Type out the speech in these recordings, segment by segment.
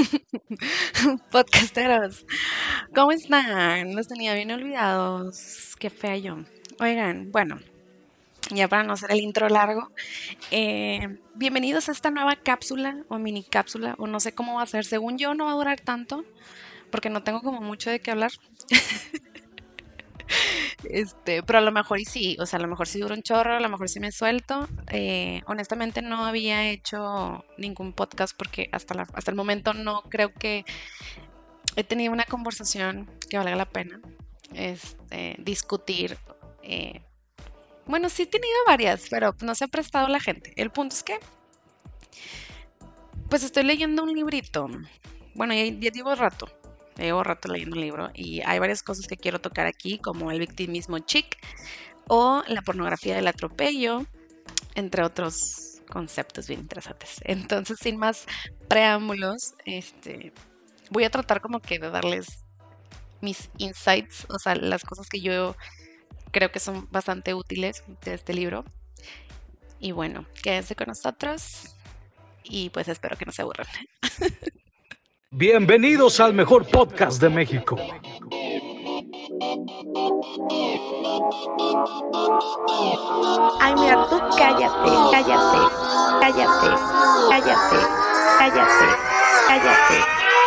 Podcasteros, ¿cómo están? Los tenía bien olvidados. Qué fea yo. Oigan, bueno, ya para no hacer el intro largo, eh, bienvenidos a esta nueva cápsula o mini cápsula, o no sé cómo va a ser. Según yo, no va a durar tanto, porque no tengo como mucho de qué hablar. Este, pero a lo mejor y sí, o sea, a lo mejor sí dura un chorro, a lo mejor sí me suelto. Eh, honestamente no había hecho ningún podcast porque hasta, hasta el momento no creo que he tenido una conversación que valga la pena este, discutir. Eh, bueno, sí he tenido varias, pero no se ha prestado la gente. El punto es que, pues estoy leyendo un librito. Bueno, ya, ya llevo rato Llevo rato leyendo un libro y hay varias cosas que quiero tocar aquí, como el victimismo chic o la pornografía del atropello, entre otros conceptos bien interesantes. Entonces, sin más preámbulos, este, voy a tratar como que de darles mis insights, o sea, las cosas que yo creo que son bastante útiles de este libro. Y bueno, quédense con nosotros y pues espero que no se aburran. Bienvenidos al mejor podcast de México. Ay, mira, tú cállate, cállate, cállate, cállate, cállate, cállate,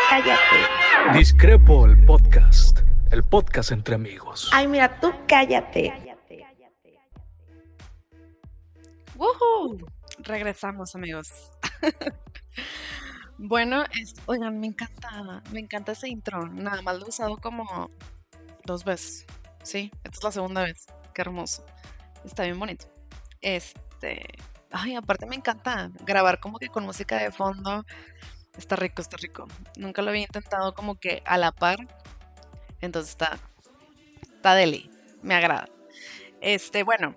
cállate. Discrepo el podcast, el podcast entre amigos. Ay, mira, tú cállate. ¡Woohoo! Regresamos, amigos. Bueno, oigan, me encanta, me encanta ese intro. Nada más lo he usado como dos veces. Sí, esta es la segunda vez. Qué hermoso. Está bien bonito. Este, ay, aparte me encanta grabar como que con música de fondo. Está rico, está rico. Nunca lo había intentado como que a la par. Entonces está, está deli. Me agrada. Este, bueno,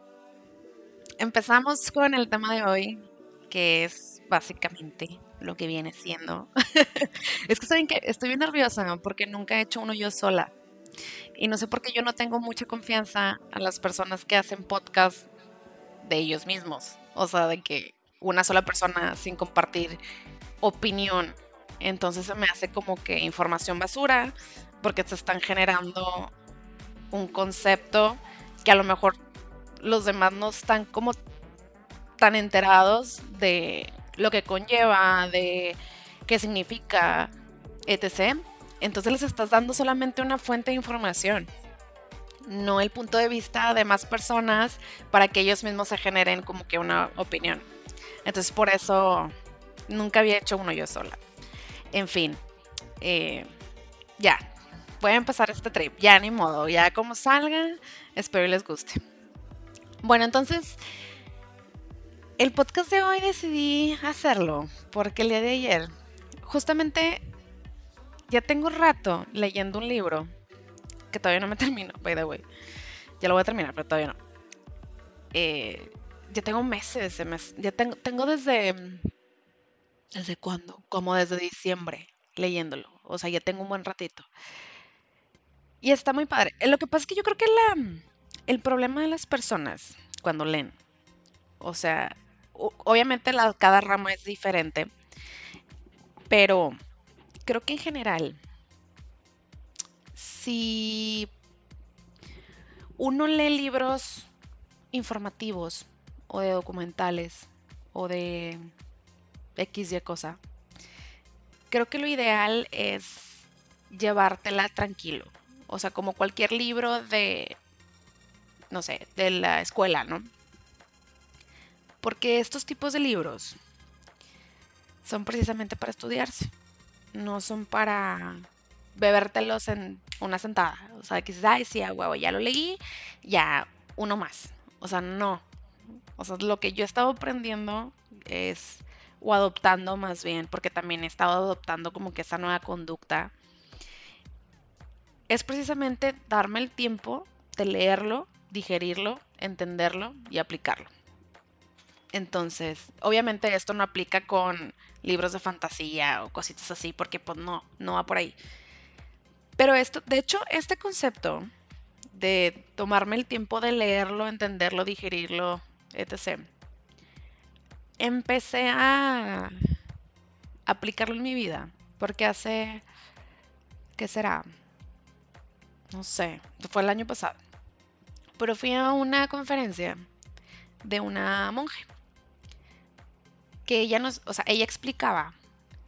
empezamos con el tema de hoy, que es básicamente lo que viene siendo. es que saben que estoy bien nerviosa porque nunca he hecho uno yo sola. Y no sé por qué yo no tengo mucha confianza a las personas que hacen podcast de ellos mismos. O sea, de que una sola persona sin compartir opinión. Entonces se me hace como que información basura porque se están generando un concepto que a lo mejor los demás no están como tan enterados de lo que conlleva, de qué significa, etc. Entonces les estás dando solamente una fuente de información, no el punto de vista de más personas para que ellos mismos se generen como que una opinión. Entonces por eso nunca había hecho uno yo sola. En fin, eh, ya, voy a empezar este trip, ya ni modo, ya como salga, espero les guste. Bueno, entonces el podcast de hoy decidí hacerlo porque el día de ayer, justamente, ya tengo rato leyendo un libro que todavía no me termino, by the way. Ya lo voy a terminar, pero todavía no. Eh, ya tengo meses, mes, ya tengo, tengo desde... ¿Desde cuándo? Como desde diciembre leyéndolo. O sea, ya tengo un buen ratito. Y está muy padre. Eh, lo que pasa es que yo creo que la, el problema de las personas cuando leen, o sea, obviamente la, cada rama es diferente, pero creo que en general, si uno lee libros informativos o de documentales o de X y cosa, creo que lo ideal es llevártela tranquilo. O sea, como cualquier libro de, no sé, de la escuela, ¿no? Porque estos tipos de libros son precisamente para estudiarse, no son para bebértelos en una sentada. O sea, que dices, ay, sí, a huevo, ya lo leí, ya uno más. O sea, no. O sea, lo que yo he estado aprendiendo es, o adoptando más bien, porque también he estado adoptando como que esa nueva conducta, es precisamente darme el tiempo de leerlo, digerirlo, entenderlo y aplicarlo. Entonces, obviamente esto no aplica con libros de fantasía o cositas así, porque pues no, no va por ahí. Pero esto, de hecho, este concepto de tomarme el tiempo de leerlo, entenderlo, digerirlo, etc. Empecé a aplicarlo en mi vida Porque hace, ¿qué será? No sé, fue el año pasado. Pero fui a una conferencia de una monja que ella nos, o sea, ella explicaba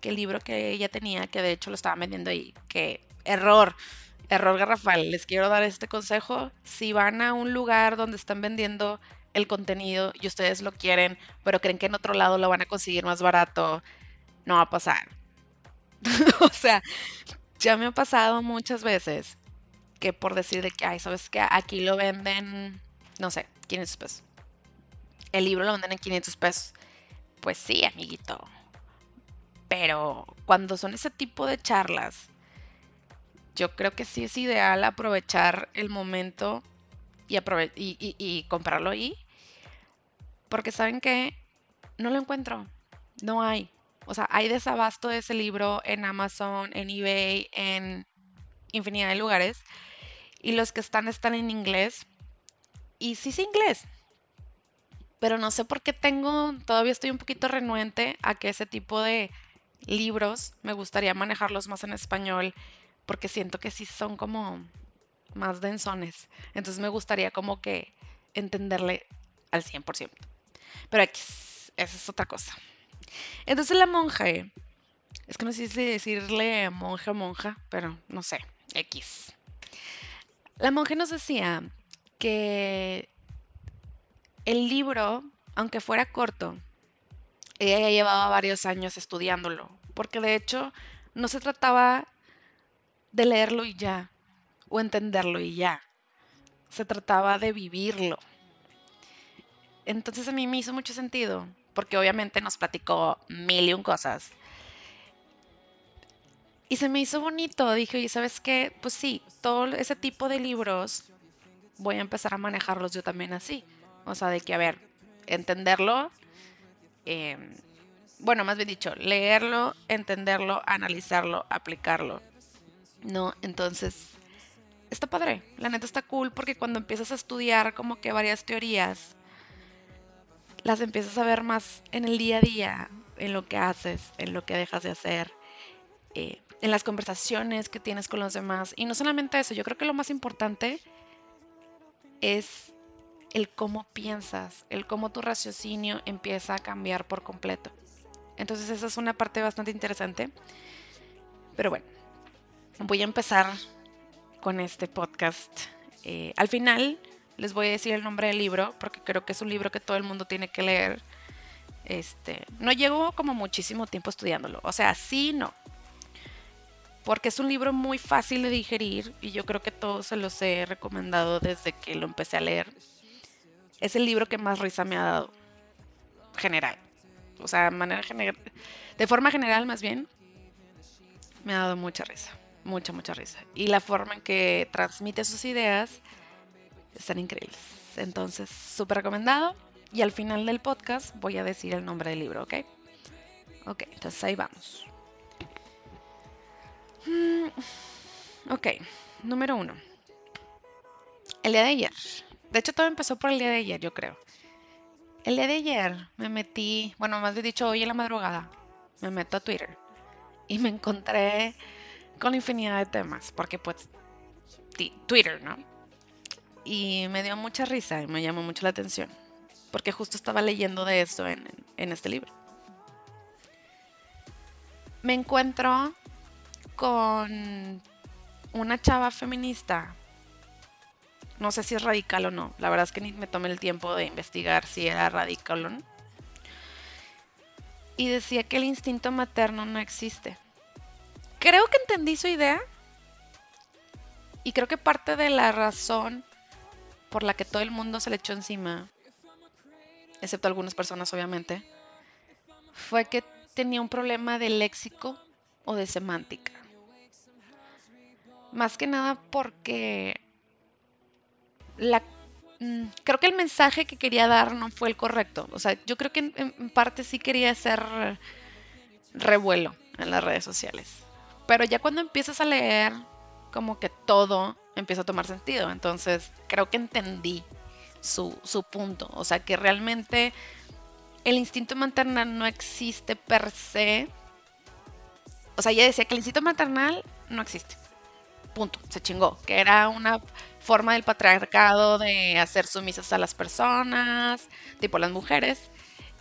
que el libro que ella tenía, que de hecho lo estaba vendiendo ahí, que error, error garrafal, les quiero dar este consejo, si van a un lugar donde están vendiendo el contenido y ustedes lo quieren, pero creen que en otro lado lo van a conseguir más barato, no va a pasar. o sea, ya me ha pasado muchas veces que por decir de que, ay, ¿sabes qué? Aquí lo venden, no sé, 500 pesos. El libro lo venden en 500 pesos. Pues sí, amiguito. Pero cuando son ese tipo de charlas, yo creo que sí es ideal aprovechar el momento y, y, comprarlo ahí. Porque saben que no lo encuentro. No hay. O sea, hay desabasto de ese libro en Amazon, en eBay, en infinidad de lugares. Y los que están están en inglés. Y sí es inglés. Pero no sé por qué tengo, todavía estoy un poquito renuente a que ese tipo de libros me gustaría manejarlos más en español porque siento que sí son como más densones. Entonces me gustaría como que entenderle al 100%. Pero X, esa es otra cosa. Entonces la monja, es que no sé si decirle monja o monja, pero no sé, X. La monja nos decía que el libro, aunque fuera corto, ella ya llevaba varios años estudiándolo, porque de hecho no se trataba de leerlo y ya, o entenderlo y ya. Se trataba de vivirlo. Entonces a mí me hizo mucho sentido, porque obviamente nos platicó mil y un cosas. Y se me hizo bonito, dije, oye, ¿sabes qué? Pues sí, todo ese tipo de libros voy a empezar a manejarlos yo también así. O sea, de que, a ver, entenderlo, em, bueno, más bien dicho, leerlo, entenderlo, analizarlo, aplicarlo. ¿no? Entonces, está padre, la neta está cool porque cuando empiezas a estudiar como que varias teorías, las empiezas a ver más en el día a día, en lo que haces, en lo que dejas de hacer, eh, en las conversaciones que tienes con los demás. Y no solamente eso, yo creo que lo más importante es el cómo piensas, el cómo tu raciocinio empieza a cambiar por completo. Entonces esa es una parte bastante interesante. Pero bueno, voy a empezar con este podcast. Eh, al final les voy a decir el nombre del libro porque creo que es un libro que todo el mundo tiene que leer. Este, no llevo como muchísimo tiempo estudiándolo, o sea, sí, no. Porque es un libro muy fácil de digerir y yo creo que todos se los he recomendado desde que lo empecé a leer. Es el libro que más risa me ha dado. General. O sea, manera de forma general más bien, me ha dado mucha risa mucha, mucha risa. Y la forma en que transmite sus ideas están increíbles. Entonces, súper recomendado. Y al final del podcast voy a decir el nombre del libro, ¿ok? Ok, entonces ahí vamos. Mm, ok, número uno. El día de ayer. De hecho, todo empezó por el día de ayer, yo creo. El día de ayer me metí, bueno, más bien dicho, hoy en la madrugada, me meto a Twitter y me encontré con infinidad de temas, porque pues Twitter, ¿no? Y me dio mucha risa y me llamó mucho la atención, porque justo estaba leyendo de esto en, en este libro. Me encuentro con una chava feminista. No sé si es radical o no. La verdad es que ni me tomé el tiempo de investigar si era radical o no. Y decía que el instinto materno no existe creo que entendí su idea. Y creo que parte de la razón por la que todo el mundo se le echó encima, excepto algunas personas obviamente, fue que tenía un problema de léxico o de semántica. Más que nada porque mm, creo que el mensaje que quería dar no fue el correcto. O sea, yo creo que en parte sí quería hacer revuelo en las redes sociales. Pero ya cuando empiezas a leer, como que todo empieza a tomar sentido. Entonces, creo que entendí su, punto. O sea, que realmente el instinto materno no existe per se, O sea, ella decía que el instinto maternal no existe. Punto. Se chingó. Que era una forma del patriarcado de hacer sumisas a las personas, tipo las mujeres,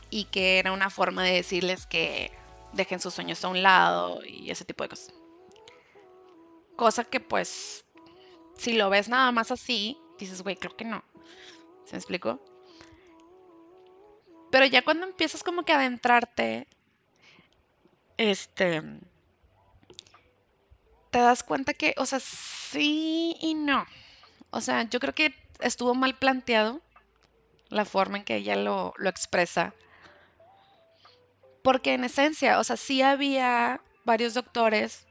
y que era una forma de decirles que dejen sus sueños a un lado y ese tipo de cosas. Cosa que pues, si lo ves nada más así, dices, güey, creo que no. ¿Se me explicó? Pero ya cuando empiezas como que a adentrarte, este, te das cuenta que, o sea, sí y no. O sea, yo creo que estuvo mal planteado la forma en que ella lo, lo expresa. Porque en esencia, o sea, sí había varios doctores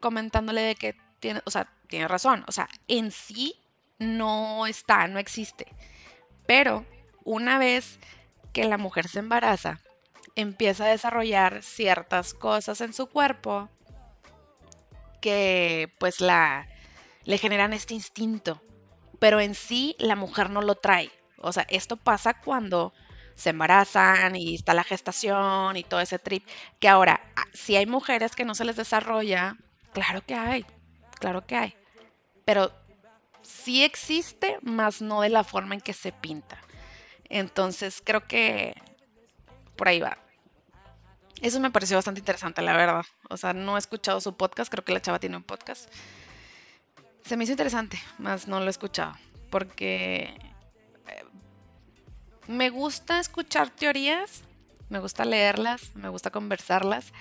comentándole de que tiene, o sea, tiene razón. O sea, en sí no está, no existe. Pero una vez que la mujer se embaraza, empieza a desarrollar ciertas cosas en su cuerpo que pues la le generan este instinto, pero en sí la mujer no lo trae. O sea, esto pasa cuando se embarazan y está la gestación y todo ese trip, que ahora, ah, si hay mujeres que no se les desarrolla, claro que hay, claro que hay, pero sí existe, más no de la forma en que se pinta. Entonces creo que por ahí va. Eso me pareció bastante interesante, la verdad. O sea, no he escuchado su podcast, creo que la chava tiene un podcast. Se me hizo interesante, más no lo he escuchado. Porque eh, me gusta escuchar teorías, me gusta leerlas, me gusta conversarlas.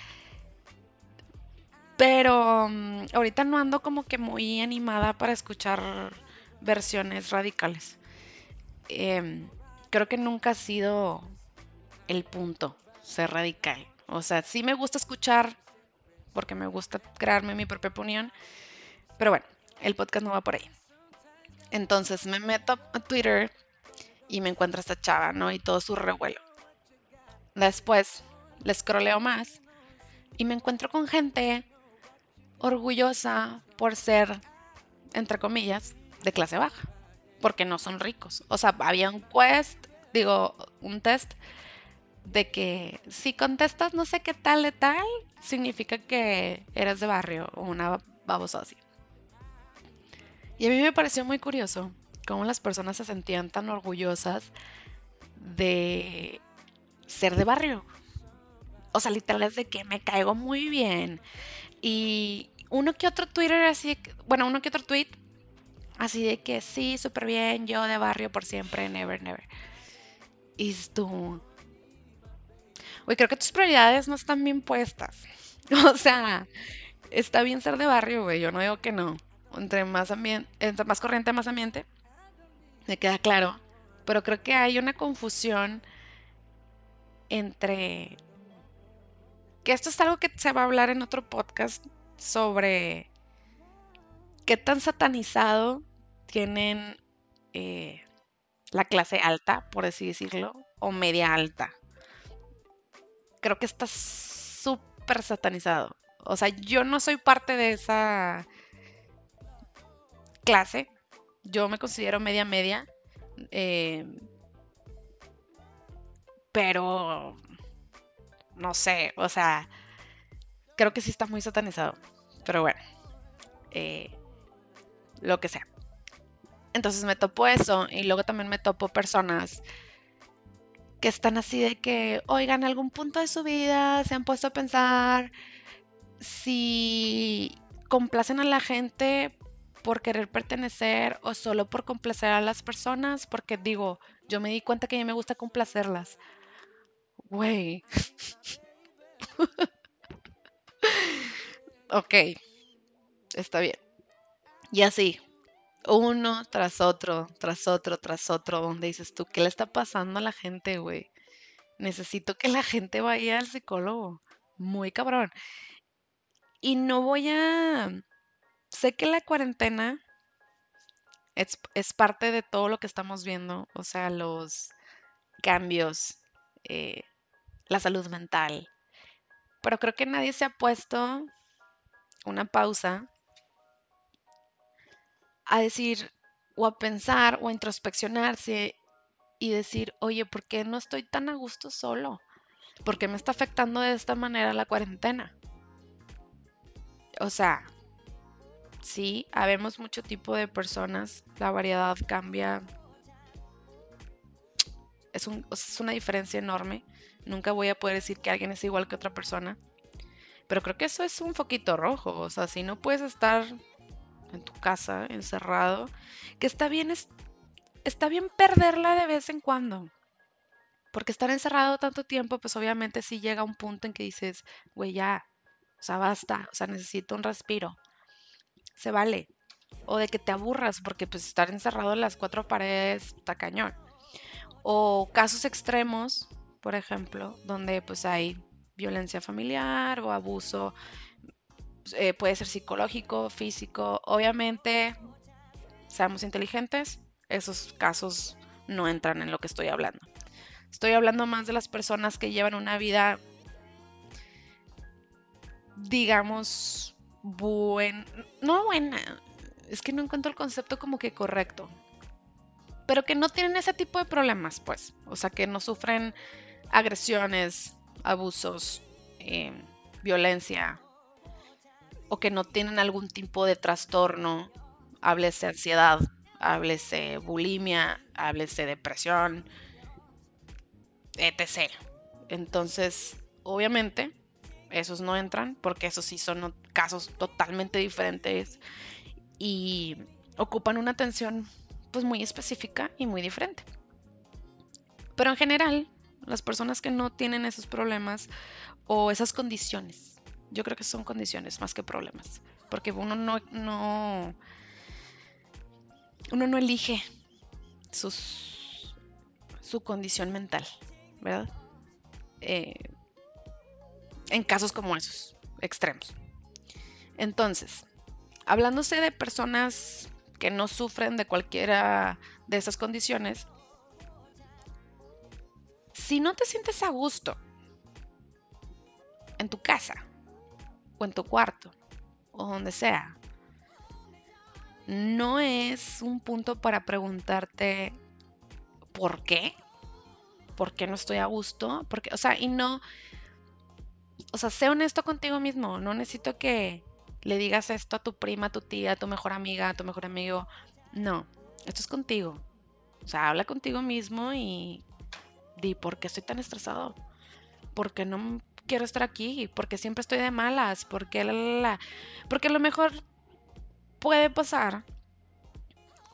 Pero mm, ahorita no ando como que muy animada para escuchar versiones radicales. Em, creo que nunca ha sido el punto ser radical. O sea, sí me gusta escuchar porque me gusta crearme mi propia opinión. Pero bueno, el podcast no va por ahí. Entonces me meto a Twitter y me encuentro a esta chava, ¿no? Y todo su revuelo. Después le scrolleo más y me encuentro con gente orgullosa por ser, entre comillas, de clase baja, porque no son ricos. O sea, había un quest, digo, un test de que si contestas no sé qué tal de tal, significa que eres de barrio o una babosa así. Y a mí me pareció muy curioso cómo las personas se sentían tan orgullosas de ser de barrio. O sea, literal es de que me caigo muy bien. Y uno que otro Twitter así, bueno, uno que otro tweet así de que sí, súper bien, yo de barrio por siempre, never, never. Y tú, güey, creo que tus prioridades no están bien puestas. O sea, está bien ser de barrio, güey, yo no digo que no entre más entre más corriente, más ambiente. Me queda claro. Pero creo que hay una confusión entre que esto es algo que se va a hablar en otro podcast sobre qué tan satanizado tienen eh, la clase alta, por así decirlo, o media alta. Creo que está súper satanizado. O sea, yo no soy parte de esa clase. Yo me considero media media. Eh, pero no sé, o sea, creo que sí está muy satanizado. Pero bueno, eh, lo que sea. Entonces me topo eso y luego también me topo personas que están así de que, oigan, algún punto de su vida se han puesto a pensar si complacen a la gente por querer pertenecer o solo por complacer a las personas, porque digo, yo me di cuenta que a mí me gusta complacerlas. Güey. ok, está bien. Y así, uno tras otro, tras otro, tras otro, donde dices tú, ¿qué le está pasando a la gente, güey? Necesito que la gente vaya al psicólogo. Muy cabrón. Y no voy a sé que la cuarentena es, parte de todo lo que estamos viendo, o sea, los cambios, eh, la salud mental, pero creo que nadie se ha puesto una pausa a decir o a pensar o a introspeccionarse y decir, oye, ¿por qué no estoy tan a gusto solo? ¿Por qué me está afectando de esta manera la cuarentena? o sea, sí, habemos mucho tipo de personas, la variedad cambia. Es, un- una diferencia enorme. Nunca voy a poder decir que alguien es igual que otra persona. Pero creo que eso es un foquito rojo. O sea, si no puedes estar en tu casa, encerrado, que está bien, es- está bien perderla de vez en cuando. Porque estar encerrado tanto tiempo, pues obviamente sí llega un punto en que dices, güey, ya, o sea, basta, o sea, necesito un respiro. Se vale. O de que te aburras, porque pues estar encerrado en las cuatro paredes está cañón. O casos extremos, por ejemplo, donde pues hay violencia familiar o abuso, eh, puede ser psicológico, físico. Obviamente, seamos inteligentes, esos casos no entran en lo que estoy hablando. Estoy hablando más de las personas que llevan una vida, digamos, buen, no buena, es que no encuentro el concepto como que correcto, pero que no tienen ese tipo de problemas, pues, o sea, que no sufren agresiones, abusos, eh, violencia, o que no tienen algún tipo de trastorno, háblese ansiedad, háblese bulimia, háblese depresión, etc. Entonces, obviamente, esos no entran porque esos sí son casos totalmente diferentes y ocupan una atención pues muy específica y muy diferente. Pero en general, las personas que no tienen esos problemas o esas condiciones, yo creo que son condiciones más que problemas, porque uno no, no uno no elige sus, su condición mental, ¿verdad? Eh, en casos como esos, extremos. Entonces, hablándose de personas que no sufren de cualquiera de esas condiciones, si no te sientes a gusto en tu casa o en tu cuarto o donde sea, no es un punto para preguntarte por qué, por qué no estoy a gusto, porque, o sea, y no, o sea, sé honesto contigo mismo, no necesito que le digas esto a tu prima, a tu tía, a tu mejor amiga, a tu mejor amigo, no, esto es contigo, o sea, habla contigo mismo y di por qué estoy tan estresado, por qué no quiero estar aquí, porque siempre estoy de malas, porque la, la, la, porque a lo mejor puede pasar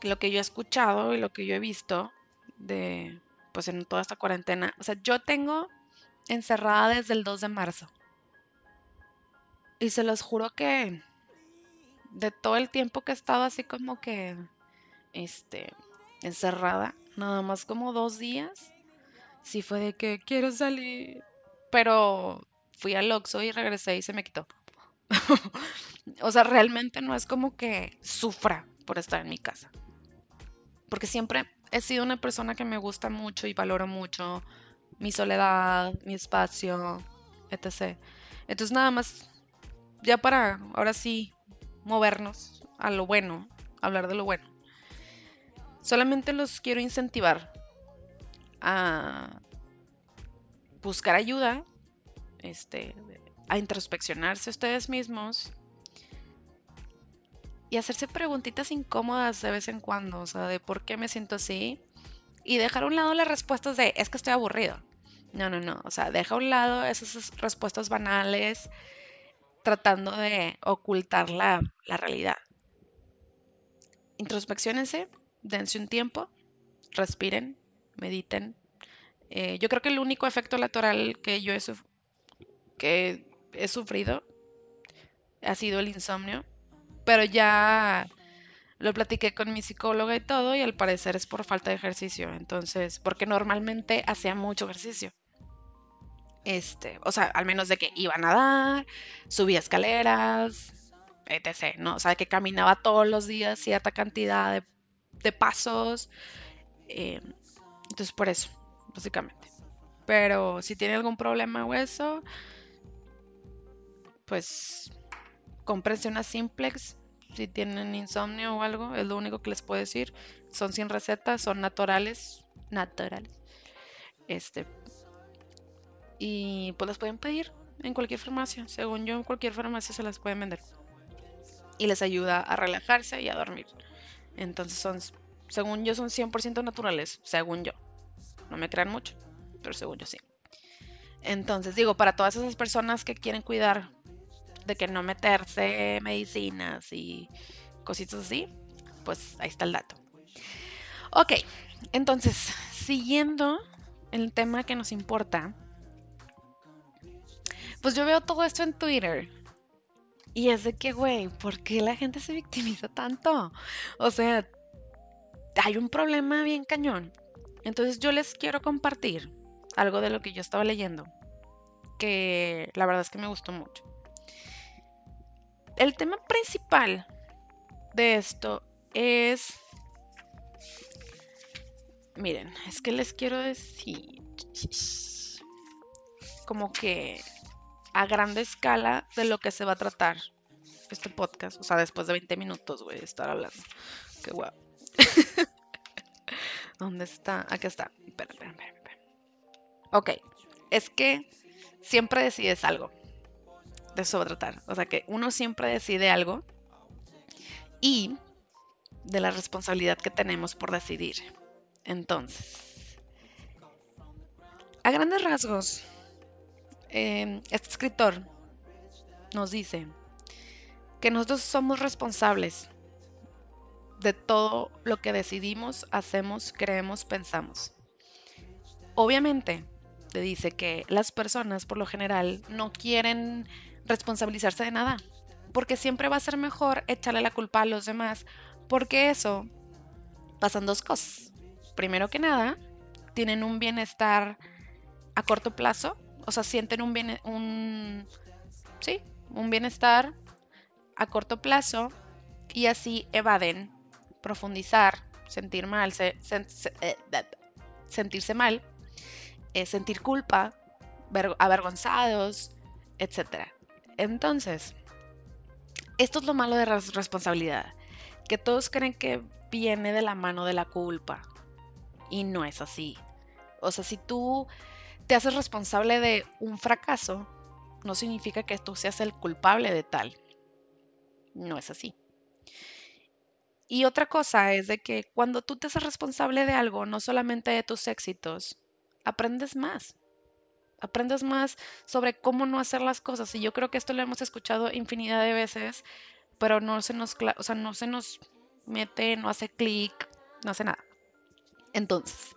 lo que yo he escuchado y lo que yo he visto de pues en toda esta cuarentena, o sea, yo tengo encerrada desde el 2 de marzo. Y se los juro que de todo el tiempo que he estado así como que este encerrada, nada más como dos días, sí fue de que quiero salir, pero fui al Oxxo y regresé y se me quitó. o sea, realmente no es como que sufra por estar en mi casa. Porque siempre he sido una persona que me gusta mucho y valoro mucho mi soledad, mi espacio, etc. Entonces nada más, ya para ahora sí movernos a lo bueno, hablar de lo bueno. Solamente los quiero incentivar a buscar ayuda, este, a introspeccionarse ustedes mismos y hacerse preguntitas incómodas de vez en cuando, o sea, de por qué me siento así y dejar a un lado las respuestas de es que estoy aburrido. No, no, no, o sea, deja a un lado esas respuestas banales tratando de ocultar la, la realidad. Introspeccionense, dense un tiempo, respiren, mediten. Eh, yo creo que el único efecto lateral que yo he, que he sufrido ha sido el insomnio, pero ya lo platiqué con mi psicóloga y todo y al parecer es por falta de ejercicio, entonces, porque normalmente hacía mucho ejercicio. Este, o sea, al menos de que iba a nadar, subía escaleras, etc, ¿no? O sea, que caminaba todos los días cierta cantidad de, pasos. Eh, entonces, por eso, básicamente. Pero si tiene algún problema o eso, pues cómprense una simplex si tienen insomnio o algo, es lo único que les puedo decir. Son sin receta, son naturales, naturales. Este y pues las pueden pedir en cualquier farmacia. Según yo, en cualquier farmacia se las pueden vender. y les ayuda a relajarse y a dormir. Entonces son, según yo, son 100% naturales, según yo. No me crean mucho, pero según yo sí. Entonces digo, para todas esas personas que quieren cuidar de que no meterse medicinas y cositas así, pues ahí está el dato. Ok, entonces, siguiendo el tema que nos importa, pues yo veo todo esto en Twitter. Y es de que, güey, ¿por qué la gente se victimiza tanto? O sea, hay un problema bien cañón. Entonces yo les quiero compartir algo de lo que yo estaba leyendo, que la verdad es que me gustó mucho. El tema principal de esto es... Miren, es que les quiero decir como que a grande escala de lo que se va a tratar este podcast. O sea, después de 20 minutos, güey, estar hablando. Qué guau. ¿Dónde está? Aquí está. Espera, espera, espera, Ok. Es que siempre decides algo. De eso va a tratar. O sea, que uno siempre decide algo. Y de la responsabilidad que tenemos por decidir. Entonces, a grandes rasgos, Em, este escritor nos dice que nosotros somos responsables de todo lo que decidimos, hacemos, creemos, pensamos. Obviamente, te dice que las personas por lo general no quieren responsabilizarse de nada, porque siempre va a ser mejor echarle la culpa a los demás, porque eso pasan dos cosas. Primero que nada, tienen un bienestar a corto plazo o sea, sienten un, bien, un, sí, un bienestar a corto plazo y así evaden profundizar, sentir mal, eh, sentirse mal, eh, sentir culpa, avergonzados, etc. Entonces, esto es lo malo de responsabilidad, que todos creen que viene de la mano de la culpa y no es así. O sea, si tú te haces responsable de un fracaso, no significa que tú seas el culpable de tal. No es así. Y otra cosa es de que cuando tú te haces responsable de algo, no solamente de tus éxitos, aprendes más. Aprendes más sobre cómo no hacer las cosas. Y yo creo que esto lo hemos escuchado infinidad de veces, pero no se nos, o sea, no se nos mete, no hace clic, no hace nada. Entonces,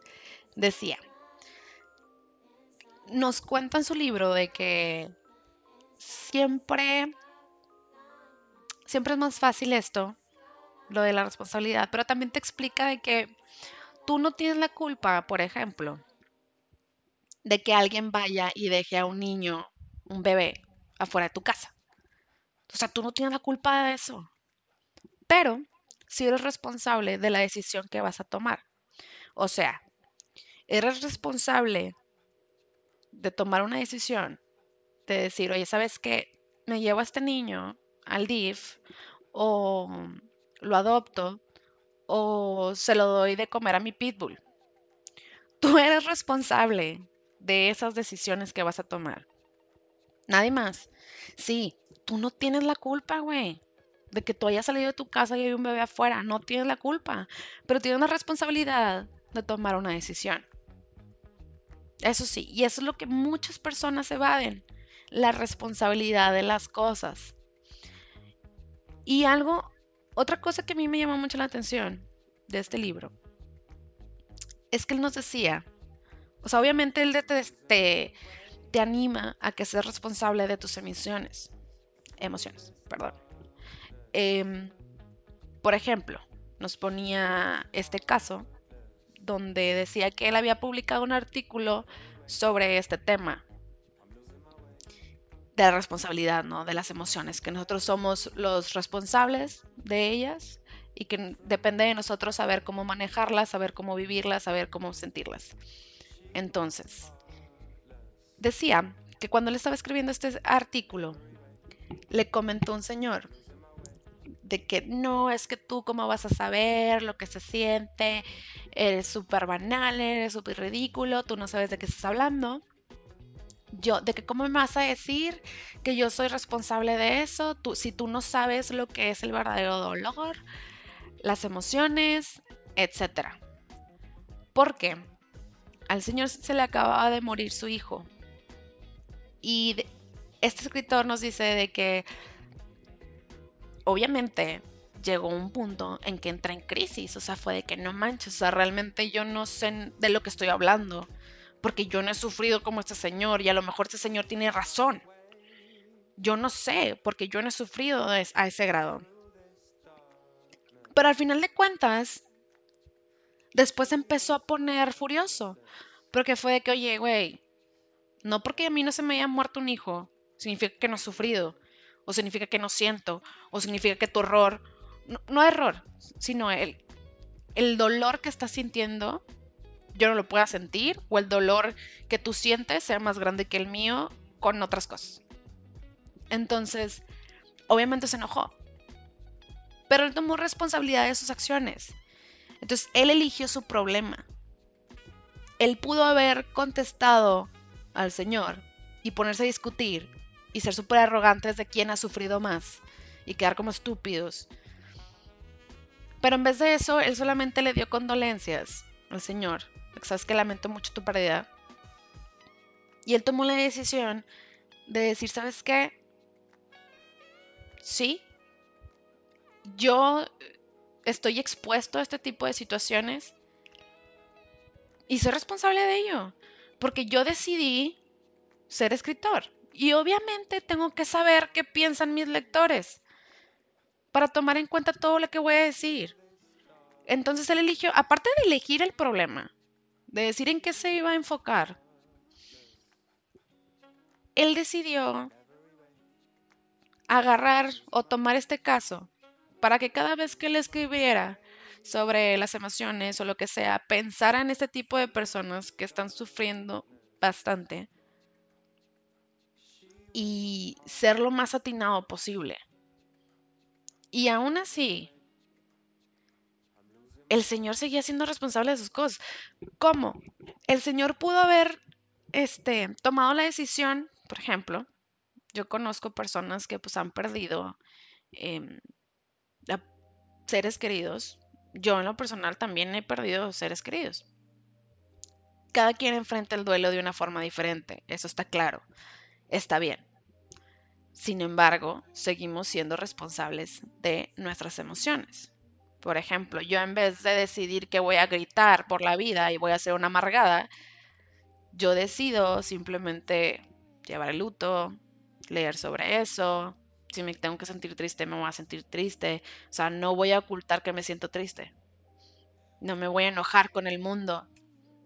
decía, nos cuenta en su libro de que siempre, siempre es más fácil esto, lo de la responsabilidad, pero también te explica de que tú no tienes la culpa, por ejemplo, de que alguien vaya y deje a un niño, un bebé, afuera de tu casa. O sea, tú no tienes la culpa de eso. Pero si eres responsable de la decisión que vas a tomar. O sea, eres responsable de tomar una decisión, de decir, oye, ¿sabes qué? Me llevo a este niño al DIF o lo adopto o se lo doy de comer a mi pitbull. Tú eres responsable de esas decisiones que vas a tomar. Nadie más. Sí, tú no tienes la culpa, güey, de que tú hayas salido de tu casa y hay un bebé afuera. No tienes la culpa, pero tienes una responsabilidad de tomar una decisión. Eso sí, y eso es lo que muchas personas evaden, la responsabilidad de las cosas. Y algo, otra cosa que a mí me llamó mucho la atención de este libro, es que él nos decía, o sea, obviamente él te, te, te anima a que seas responsable de tus emociones, emociones, perdón. Em, por ejemplo, nos ponía este caso donde decía que él había publicado un artículo sobre este tema de la responsabilidad, ¿no? De las emociones, que nosotros somos los responsables de ellas y que depende de nosotros saber cómo manejarlas, saber cómo vivirlas, saber cómo sentirlas. Entonces, decía que cuando le estaba escribiendo este artículo, le comentó un señor de que no, es que tú cómo vas a saber lo que se siente, eres súper banal, eres súper ridículo, tú no sabes de qué estás hablando. yo, de que cómo me vas a decir que yo soy responsable de eso, tú, si tú no sabes lo que es el verdadero dolor, las emociones, etc. Porque al Señor se le acababa de morir su hijo. Y este escritor nos dice de que obviamente llegó un punto en que entra en crisis, o sea, fue de que no manches, o sea, realmente yo no sé de lo que estoy hablando porque yo no he sufrido como este señor y a lo mejor este señor tiene razón. Yo no sé, porque yo no he sufrido a ese grado. Pero al final de cuentas, después empezó a poner furioso, porque fue de que, oye, güey, no porque a mí no se me haya muerto un hijo, significa que no he sufrido, o significa que no siento, o significa que tu error, no, no error, sino el, el dolor que estás sintiendo yo no lo pueda sentir o el dolor que tú sientes sea más grande que el mío con otras cosas. Entonces, obviamente se enojó. Pero él tomó responsabilidad de sus acciones. Entonces, él eligió su problema. Él pudo haber contestado al Señor y ponerse a discutir y ser súper arrogantes de quién ha sufrido más y quedar como estúpidos. Pero en vez de eso, él solamente le dio condolencias al Señor sabes que lamento mucho tu pérdida. Y él tomó la decisión de decir, ¿sabes qué? Sí, yo estoy expuesto a este tipo de situaciones y soy responsable de ello, porque yo decidí ser escritor. Y obviamente tengo que saber qué piensan mis lectores para tomar en cuenta todo lo que voy a decir. Entonces él eligió, aparte de elegir el problema, de decir en qué se iba a enfocar, él decidió agarrar o tomar este caso para que cada vez que él escribiera sobre las emociones o lo que sea, pensara en este tipo de personas que están sufriendo bastante y ser lo más atinado posible. Y aún así, el Señor seguía siendo responsable de sus cosas. ¿Cómo? El Señor pudo haber este, tomado la decisión, por ejemplo, yo conozco personas que pues han perdido em, seres queridos. Yo en lo personal también he perdido seres queridos. Cada quien enfrenta el duelo de una forma diferente, eso está claro, está bien. Sin embargo, seguimos siendo responsables de nuestras emociones. Por ejemplo, yo en vez de decidir que voy a gritar por la vida y voy a ser una amargada, yo decido simplemente llevar el luto, leer sobre eso. Si me tengo que sentir triste, me voy a sentir triste. O sea, no voy a ocultar que me siento triste. No me voy a enojar con el mundo.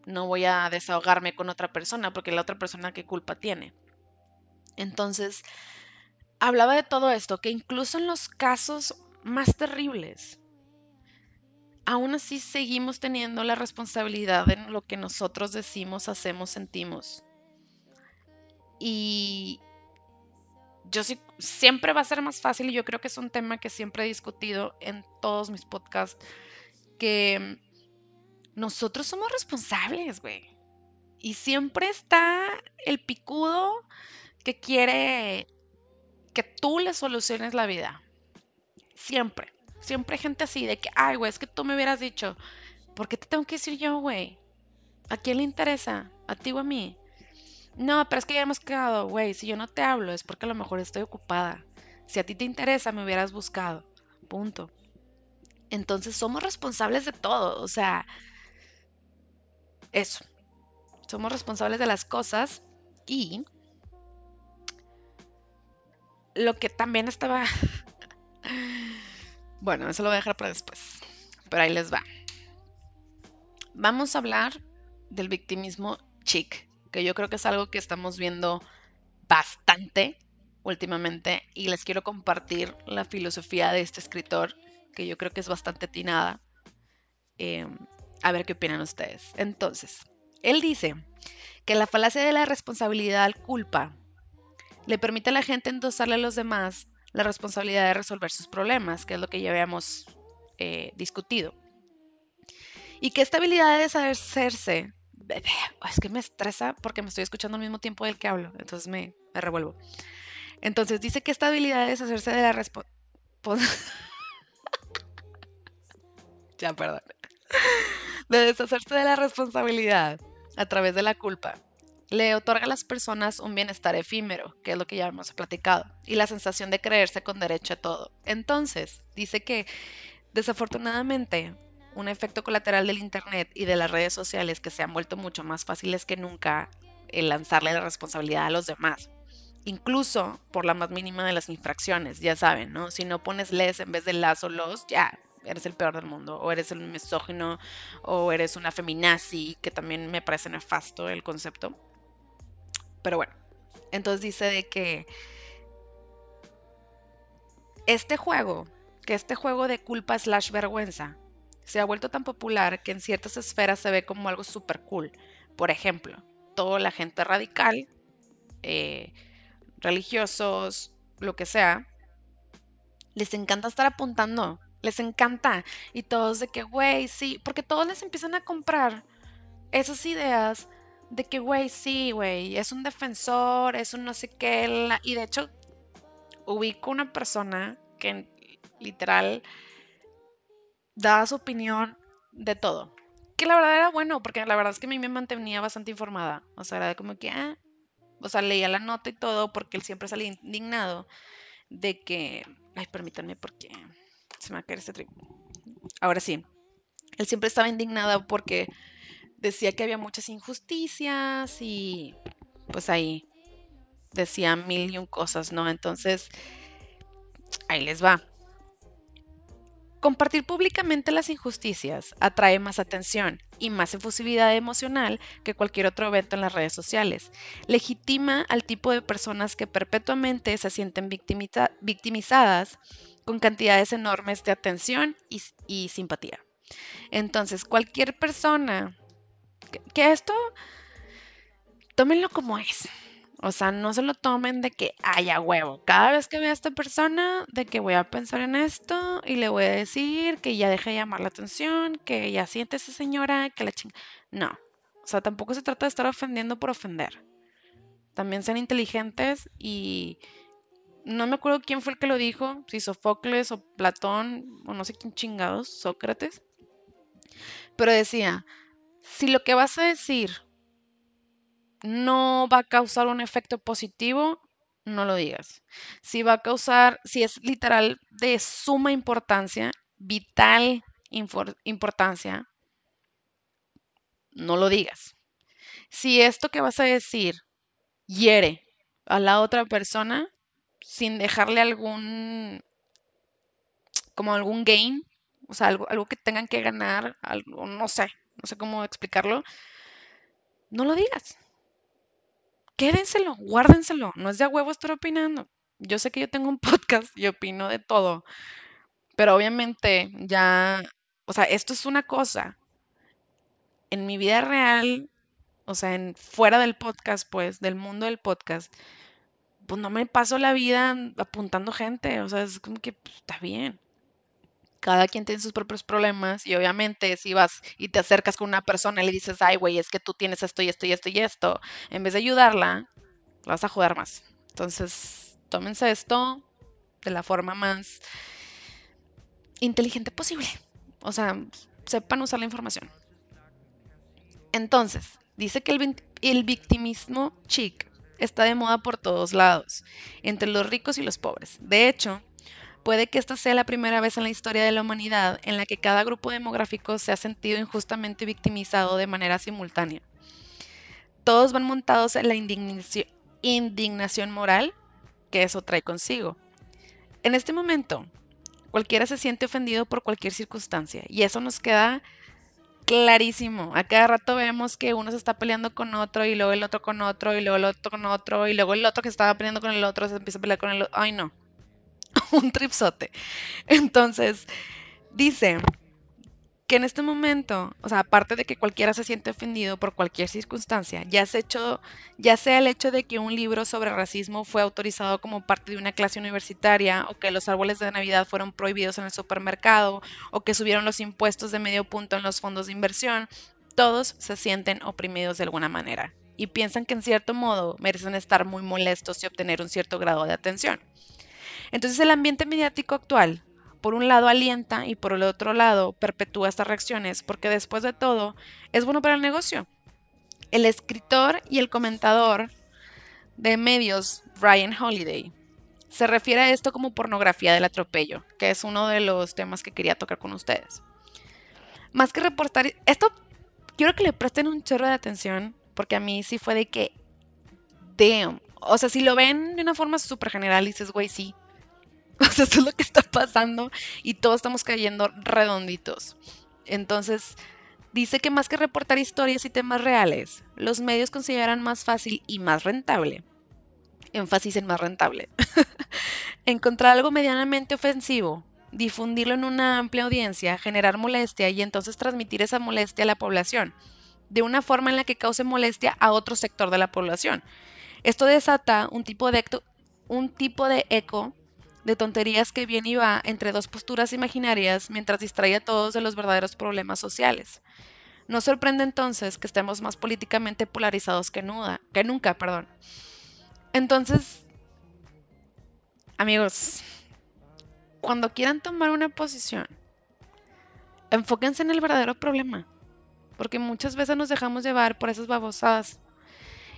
No voy a desahogarme con otra persona porque la otra persona qué culpa tiene. Entonces, hablaba de todo esto, que incluso en los casos más terribles, aún así seguimos teniendo la responsabilidad en lo que nosotros decimos, hacemos, sentimos. Y yo sí, siempre va a ser más fácil, y yo creo que es un tema que siempre he discutido en todos mis podcasts, que nosotros somos responsables, güey. Y siempre está el picudo que quiere que tú le soluciones la vida. Siempre. Siempre hay gente así, de que, ay, güey, es que tú me hubieras dicho, ¿por qué te tengo que decir yo, güey? ¿A quién le interesa? ¿A ti o a mí? No, pero es que ya hemos quedado, güey, si yo no te hablo es porque a lo mejor estoy ocupada. Si a ti te interesa, me hubieras buscado. Punto. Entonces somos responsables de todo, o sea, eso. Somos responsables de las cosas y lo que también estaba Bueno, eso lo voy a dejar para después. Pero ahí les va. Vamos a hablar del victimismo chic, que yo creo que es algo que estamos viendo bastante últimamente y les quiero compartir la filosofía de este escritor, que yo creo que es bastante atinada. Em, a ver qué opinan ustedes. Entonces, él dice que la falacia de la responsabilidad culpa le permite a la gente endosarle a los demás la responsabilidad de resolver sus problemas, que es lo que ya habíamos eh, discutido. Y que esta habilidad de deshacerse Es que me estresa porque me estoy escuchando al mismo tiempo del que hablo, entonces me, me revuelvo. Entonces dice que esta habilidad de deshacerse de la responsabilidad... ya, perdón. De deshacerse de la responsabilidad a través de la culpa le otorga a las personas un bienestar efímero, que es lo que ya hemos platicado, y la sensación de creerse con derecho a todo. Entonces, dice que desafortunadamente un efecto colateral del Internet y de las redes sociales que se han vuelto mucho más fáciles que nunca el lanzarle la responsabilidad a los demás. Incluso por la más mínima de las infracciones, ya saben, ¿no? Si no pones les en vez de las o los, ya eres el peor del mundo, o eres el misógino, o eres una feminazi, que también me parece nefasto el concepto. Pero bueno, entonces dice de que este juego, que este juego de culpa slash vergüenza, se ha vuelto tan popular que en ciertas esferas se ve como algo súper cool. Por ejemplo, toda la gente radical, eh, religiosos, lo que sea, les encanta estar apuntando, les encanta. Y todos de que, güey, sí, porque todos les empiezan a comprar esas ideas de que, güey, sí, güey, es un defensor, es un no sé qué. Y de hecho, ubico una persona que literal da su opinión de todo. Que la verdad era bueno, porque la verdad es que a mí me mantenía bastante informada. O sea, era como que, ah, o sea, leía la nota y todo, porque él siempre salía indignado de que, ay, permítanme, porque se me va a caer este trip. Ahora sí, él siempre estaba indignado porque decía que había muchas injusticias y pues ahí decía mil y un cosas, ¿no? Entonces, ahí les va. Compartir públicamente las injusticias atrae más atención y más efusividad emocional que cualquier otro evento en las redes sociales. Legitima al tipo de personas que perpetuamente se sienten victimizadas con cantidades enormes de atención y, y simpatía. Entonces, cualquier persona que, esto, tómenlo como es. O sea, no se lo tomen de que haya huevo. Cada vez que vea a esta persona, de que voy a pensar en esto y le voy a decir que ya deje de llamar la atención, que ya siente esa señora, que la ching. No. O sea, tampoco se trata de estar ofendiendo por ofender. También sean inteligentes y no me acuerdo quién fue el que lo dijo, si Sofocles o Platón o no sé quién chingados, Sócrates. Pero decía, si lo que vas a decir no va a causar un efecto positivo, no lo digas. Si va a causar, si es literal de suma importancia, vital importancia, no lo digas. Si esto que vas a decir hiere a la otra persona sin dejarle algún como algún gain, o sea, algo, algo que tengan que ganar, algo, no sé, no sé cómo explicarlo, no lo digas. Quédenselo, guárdenselo. No es de a huevo estar opinando. Yo sé que yo tengo un podcast y opino de todo, pero obviamente ya, o sea, esto es una cosa. En mi vida real, o sea, en, fuera del podcast, pues, del mundo del podcast, pues no me paso la vida apuntando gente, o sea, es como que pues, está bien cada quien tiene sus propios problemas y obviamente si vas y te acercas con una persona y le dices, ay, güey, es que tú tienes esto y esto y esto y esto, en vez de ayudarla, la vas a jugar más. Entonces, tómense esto de la forma más inteligente posible. O sea, sepan usar la información. Entonces, dice que el, el victimismo chic está de moda por todos lados, entre los ricos y los pobres. De hecho, Puede que esta sea la primera vez en la historia de la humanidad en la que cada grupo demográfico se ha sentido injustamente victimizado de manera simultánea. Todos van montados en la indignación, moral que eso trae consigo. En este momento, cualquiera se siente ofendido por cualquier circunstancia y eso nos queda clarísimo. A cada rato vemos que uno se está peleando con otro y luego el otro con otro y luego el otro con otro y luego el otro que estaba peleando con el otro se empieza a pelear con el otro. Ay, no. un tripsote. Entonces, dice que en este momento, o sea, aparte de que cualquiera se siente ofendido por cualquier circunstancia, ya, se hecho, ya sea el hecho de que un libro sobre racismo fue autorizado como parte de una clase universitaria, o que los árboles de Navidad fueron prohibidos en el supermercado, o que subieron los impuestos de medio punto en los fondos de inversión, todos se sienten oprimidos de alguna manera y piensan que en cierto modo merecen estar muy molestos y obtener un cierto grado de atención. Entonces el ambiente mediático actual, por un lado alienta y por el otro lado perpetúa estas reacciones porque después de todo es bueno para el negocio. El escritor y el comentador de medios, Ryan Holiday, se refiere a esto como pornografía del atropello, que es uno de los temas que quería tocar con ustedes. Más que reportar, esto quiero que le presten un chorro de atención, porque a mí sí fue de que, damn, o sea, si lo ven de una forma súper general, dices, güey, sí. O esto es lo que está pasando y todos estamos cayendo redonditos. Entonces, dice que más que reportar historias y temas reales, los medios consideran más fácil y más rentable énfasis en más rentable. Encontrar algo medianamente ofensivo, difundirlo en una amplia audiencia, generar molestia y entonces transmitir esa molestia a la población, de una forma en la que cause molestia a otro sector de la población. Esto desata un tipo de, un tipo de eco de tonterías que viene y va entre dos posturas imaginarias mientras distrae a todos de los verdaderos problemas sociales. No sorprende entonces que estemos más políticamente polarizados que, que nunca. Perdón. Entonces, amigos, cuando quieran tomar una posición, enfóquense en el verdadero problema. Porque muchas veces nos dejamos llevar por esas babosadas.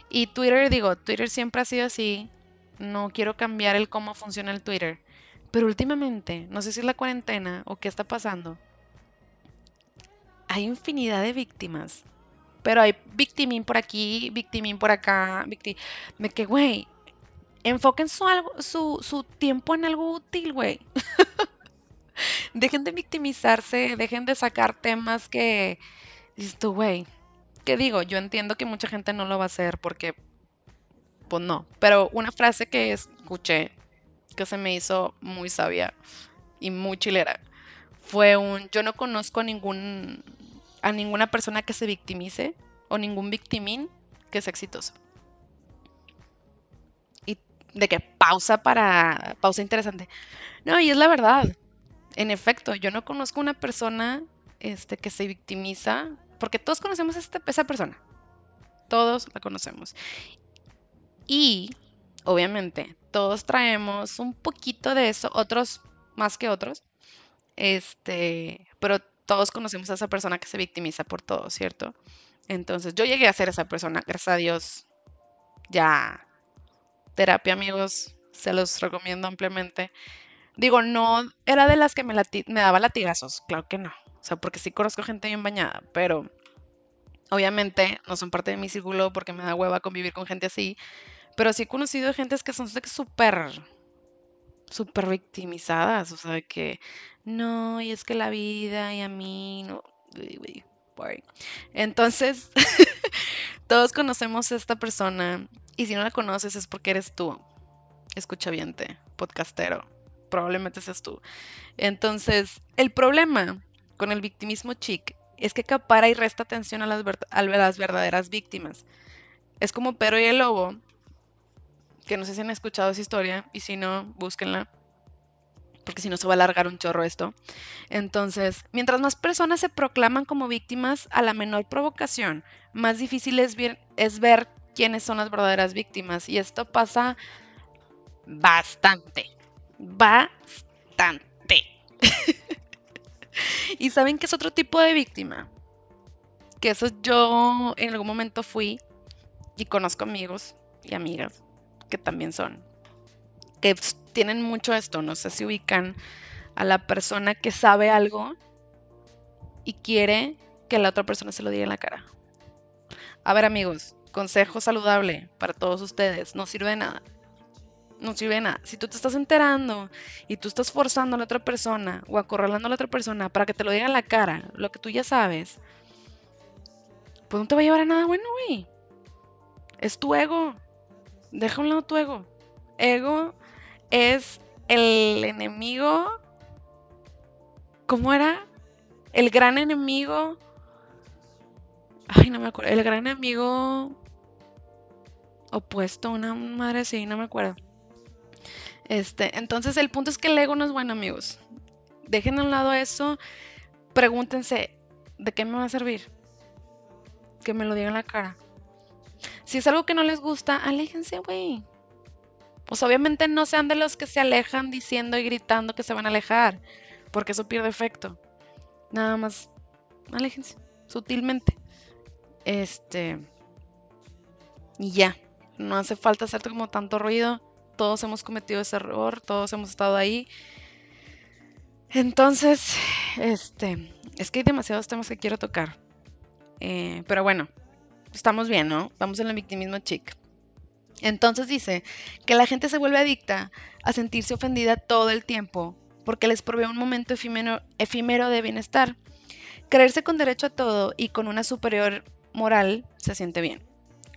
Y Twitter, digo, Twitter siempre ha sido así. No quiero cambiar el cómo funciona el Twitter. Pero últimamente, no sé si es la cuarentena o qué está pasando. Hay infinidad de víctimas pero hay victimín por aquí, victimín por acá, victim... Me que, güey, enfoquen su, su, su tiempo en algo útil, güey. dejen de victimizarse, dejen de sacar temas que... Dices güey, ¿qué digo? Yo entiendo que mucha gente no lo va a hacer porque... Pues no. Pero una frase que escuché que se me hizo muy sabia y muy chilera fue un yo no conozco a ningún ninguna persona que se victimice o ningún victimín que sea exitoso. Y de que pausa para, pausa interesante. No, y es la verdad. En efecto, yo no conozco una persona este, que se victimiza, porque todos conocemos a esta, esa persona. Todos la conocemos. Y, obviamente, todos traemos un poquito de eso, otros más que otros. Este, pero todos conocemos a esa persona que se victimiza por todo, ¿cierto? Entonces yo llegué a ser esa persona, gracias a Dios. Ya, terapia amigos, se los recomiendo ampliamente. Digo, no era de las que me, me daba latigazos, claro que no. O sea, porque sí conozco gente bien bañada, pero obviamente no son parte de mi círculo porque me da hueva convivir con gente así. Pero sí he conocido gente que son súper súper victimizadas, o sea, que no, y es que la vida y a mí no. Entonces, todos conocemos a esta persona y si no la conoces es porque eres tú, escucha te podcastero, probablemente seas tú. Entonces, el problema con el victimismo chic es que acapara y resta atención a las, a las verdaderas víctimas. Es como Pero y el Lobo, que no sé si han escuchado esa historia y si no, búsquenla, porque si no se va a alargar un chorro esto. Entonces, mientras más personas se proclaman como víctimas a la menor provocación, más difícil es, es ver quiénes son las verdaderas víctimas. Y esto pasa bastante, bastante. y saben que es otro tipo de víctima. Que eso yo en algún momento fui y conozco amigos y amigas que también son. Que tienen mucho esto, no sé si ubican a la persona que sabe algo y quiere que la otra persona se lo diga en la cara. A ver amigos, consejo saludable para todos ustedes, no sirve de nada. No sirve de nada. Si tú te estás enterando y tú estás forzando a la otra persona o acorralando a la otra persona para que te lo diga en la cara, lo que tú ya sabes, pues no te va a llevar a nada bueno, güey. Es tu ego. Deja un lado tu ego. Ego es el enemigo. ¿Cómo era? El gran enemigo. Ay, no me acuerdo. El gran enemigo opuesto, una madre así, no me acuerdo. Este, entonces el punto es que el ego no es bueno, amigos. Dejen a un lado eso. Pregúntense, ¿de qué me va a servir? que me lo digan en la cara. Si es algo que no les gusta, aléjense, güey. Pues obviamente no sean de los que se alejan diciendo y gritando que se van a alejar, porque eso pierde efecto. Nada más, aléjense, sutilmente. Este. Y ya, no hace falta hacer como tanto ruido. Todos hemos cometido ese error, todos hemos estado ahí. Entonces, este, es que hay demasiados temas que quiero tocar. Eh, pero bueno, estamos bien, ¿no? Vamos en el victimismo chic. Entonces dice que la gente se vuelve adicta a sentirse ofendida todo el tiempo porque les provee un momento efímero, de bienestar. Creerse con derecho a todo y con una superior moral se siente bien.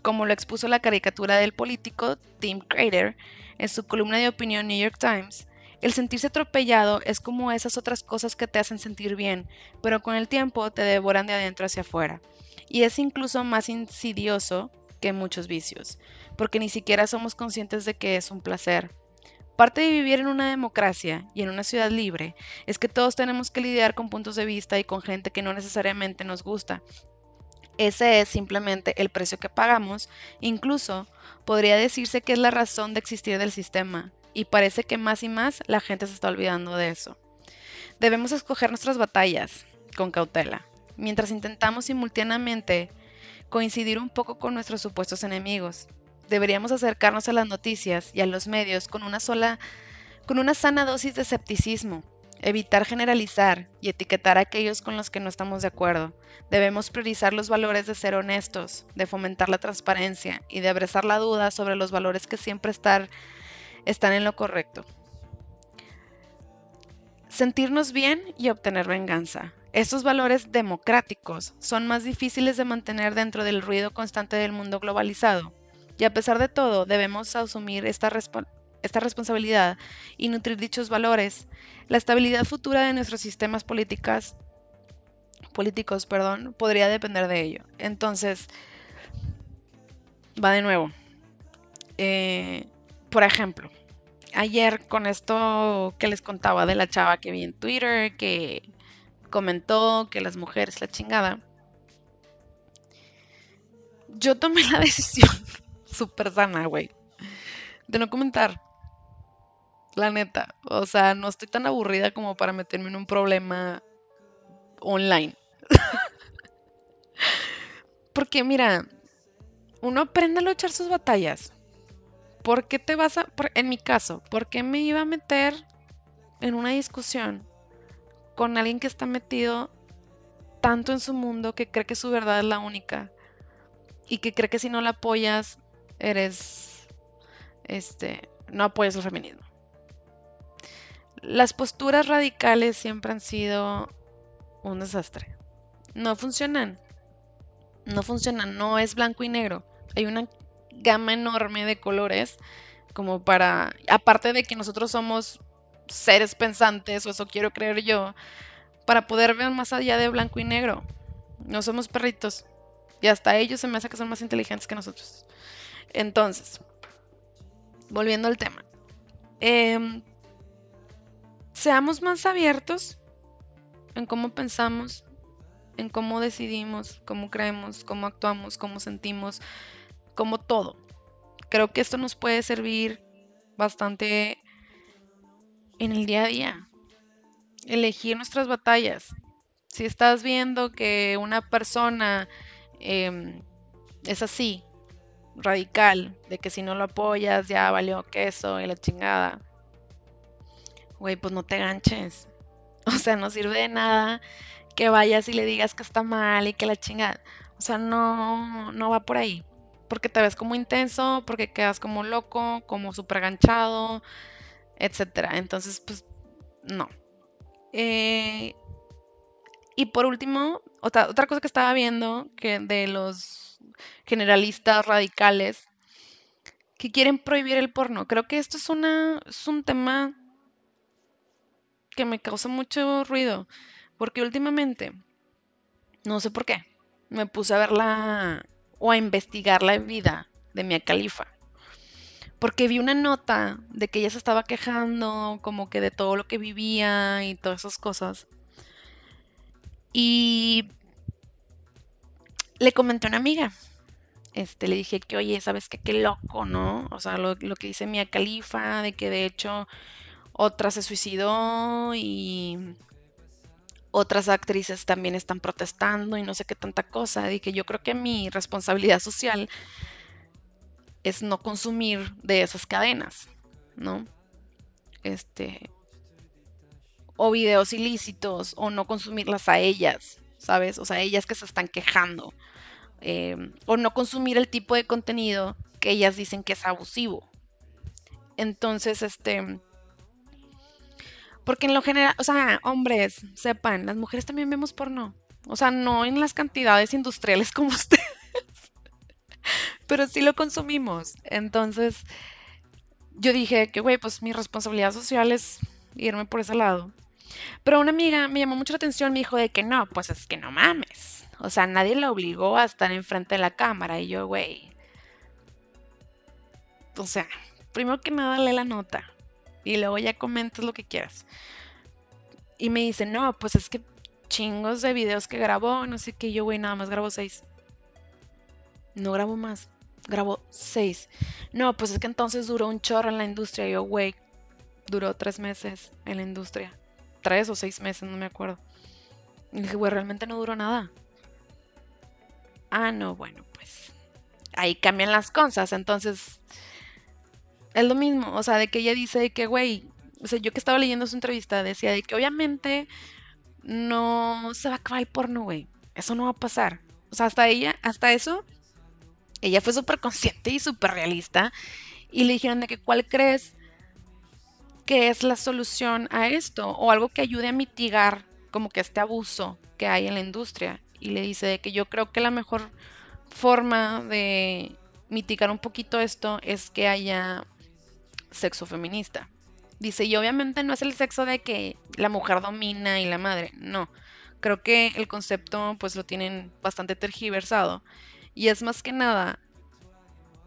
Como lo expuso la caricatura del político Tim Crater en su columna de opinión New York Times, el sentirse atropellado es como esas otras cosas que te hacen sentir bien, pero con el tiempo te devoran de adentro hacia afuera. Y es incluso más insidioso que muchos vicios, porque ni siquiera somos conscientes de que es un placer. Parte de vivir en una democracia y en una ciudad libre es que todos tenemos que lidiar con puntos de vista y con gente que no necesariamente nos gusta. Ese es simplemente el precio que pagamos, incluso podría decirse que es la razón de existir del sistema, y parece que más y más la gente se está olvidando de eso. Debemos escoger nuestras batallas con cautela, mientras intentamos simultáneamente coincidir un poco con nuestros supuestos enemigos. Deberíamos acercarnos a las noticias y a los medios con una sola con una sana dosis de escepticismo, evitar generalizar y etiquetar a aquellos con los que no estamos de acuerdo. Debemos priorizar los valores de ser honestos, de fomentar la transparencia y de abrazar la duda sobre los valores que siempre estar están en lo correcto. Sentirnos bien y obtener venganza. Estos valores democráticos son más difíciles de mantener dentro del ruido constante del mundo globalizado. Y a pesar de todo, debemos asumir esta, esta responsabilidad y nutrir dichos valores. La estabilidad futura de nuestros sistemas políticas, políticos perdón, podría depender de ello. Entonces, va de nuevo. Eh, por ejemplo, ayer con esto que les contaba de la chava que vi en Twitter, que comentó que las mujeres la chingada, yo tomé la decisión súper sana, güey, de no comentar. La neta, o sea, no estoy tan aburrida como para meterme en un problema online. Porque mira, uno aprende a luchar sus batallas. ¿por qué te vas a, en mi caso, ¿por qué me iba a meter en una discusión con alguien que está metido tanto en su mundo que cree que su verdad es la única y que cree que si no la apoyas eres, este, no apoyas el feminismo? Las posturas radicales siempre han sido un desastre. No funcionan. No funcionan. No es blanco y negro. Hay una gama enorme de colores como para, aparte de que nosotros somos seres pensantes, o eso quiero creer yo, para poder ver más allá de blanco y negro. No somos perritos. Y hasta ellos se me hace que son más inteligentes que nosotros. Entonces, volviendo al tema. Em, seamos más abiertos en cómo pensamos, en cómo decidimos, cómo creemos, cómo actuamos, cómo sentimos, como todo. Creo que esto nos puede servir bastante en el día a día. Elegir nuestras batallas. Si estás viendo que una persona em, es así, radical, de que si no lo apoyas ya valió queso y la chingada, güey, pues no te ganches. O sea, no sirve de nada que vayas y le digas que está mal y que la chingada. O sea, no, no va por ahí porque te ves como intenso, porque quedas como loco, como súper ganchado, etc. Entonces, pues, no. Eh, y por último, otra, otra cosa que estaba viendo, que de los generalistas radicales que quieren prohibir el porno. Creo que esto es, una, es un tema que me causa mucho ruido, porque últimamente, no sé por qué, me puse a ver la, o a investigar la vida de Mia Califa. Porque vi una nota de que ella se estaba quejando como que de todo lo que vivía y todas esas cosas. Y le comenté a una amiga. Este, le dije que, oye, ¿sabes qué? Qué loco, ¿no? O sea, lo, lo que dice Mia Califa, de que de hecho otra se suicidó y otras actrices también están protestando y no sé qué tanta cosa. Que yo creo que mi responsabilidad social es no consumir de esas cadenas, ¿no? Este. O videos ilícitos, o no consumirlas a ellas, ¿sabes? O sea, ellas que se están quejando. Em, o no consumir el tipo de contenido que ellas dicen que es abusivo. Entonces, este porque en lo general, o sea, hombres, sepan, las mujeres también vemos porno. O sea, no en las cantidades industriales como ustedes. Pero sí lo consumimos. Entonces, yo dije que, güey, pues mi responsabilidad social es irme por ese lado. Pero una amiga me llamó mucho la atención, me dijo de que no, pues es que no mames. O sea, nadie la obligó a estar enfrente de la cámara. Y yo, güey. O sea, primero que nada, lee la nota y luego ya comentas lo que quieras. Y me dice, no, pues es que chingos de videos que grabó, no sé qué, yo, güey, nada más grabo seis. No grabo más, grabo seis. No, pues es que entonces duró un chorro en la industria. Yo, güey, duró tres meses en la industria. Tres o seis meses, no me acuerdo. Y dije, güey, realmente no duró nada. Ah, no, bueno, pues ahí cambian las cosas. Entonces, es lo mismo, o sea, de que ella dice que, güey, o sea, yo que estaba leyendo su entrevista decía de que obviamente no se va a acabar el porno, güey. Eso no va a pasar. O sea, hasta ella, hasta eso, ella fue súper consciente y súper realista. Y le dijeron de que cuál crees que es la solución a esto o algo que ayude a mitigar como que este abuso que hay en la industria. Y le dice de que yo creo que la mejor forma de mitigar un poquito esto es que haya sexo feminista. Dice, y obviamente no es el sexo de que la mujer domina y la madre, no. Creo que el concepto pues lo tienen bastante tergiversado y es más que nada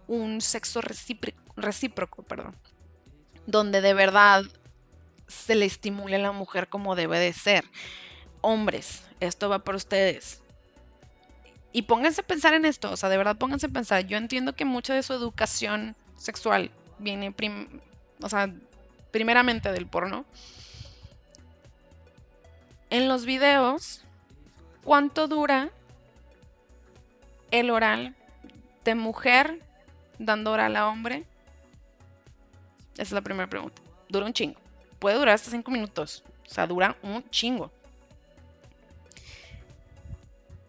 un sexo recíproco, recíproco perdón, donde de verdad se le estimule a la mujer como debe de ser. Hombres, esto va por ustedes. Y pónganse a pensar en esto, o sea, de verdad pónganse a pensar. Yo entiendo que mucha de su educación sexual viene, o sea, primeramente del porno. En los videos, ¿cuánto dura el oral de mujer dando oral a hombre? Esa es la primera pregunta. Dura un chingo. Puede durar hasta 5 minutos. O sea, dura un chingo.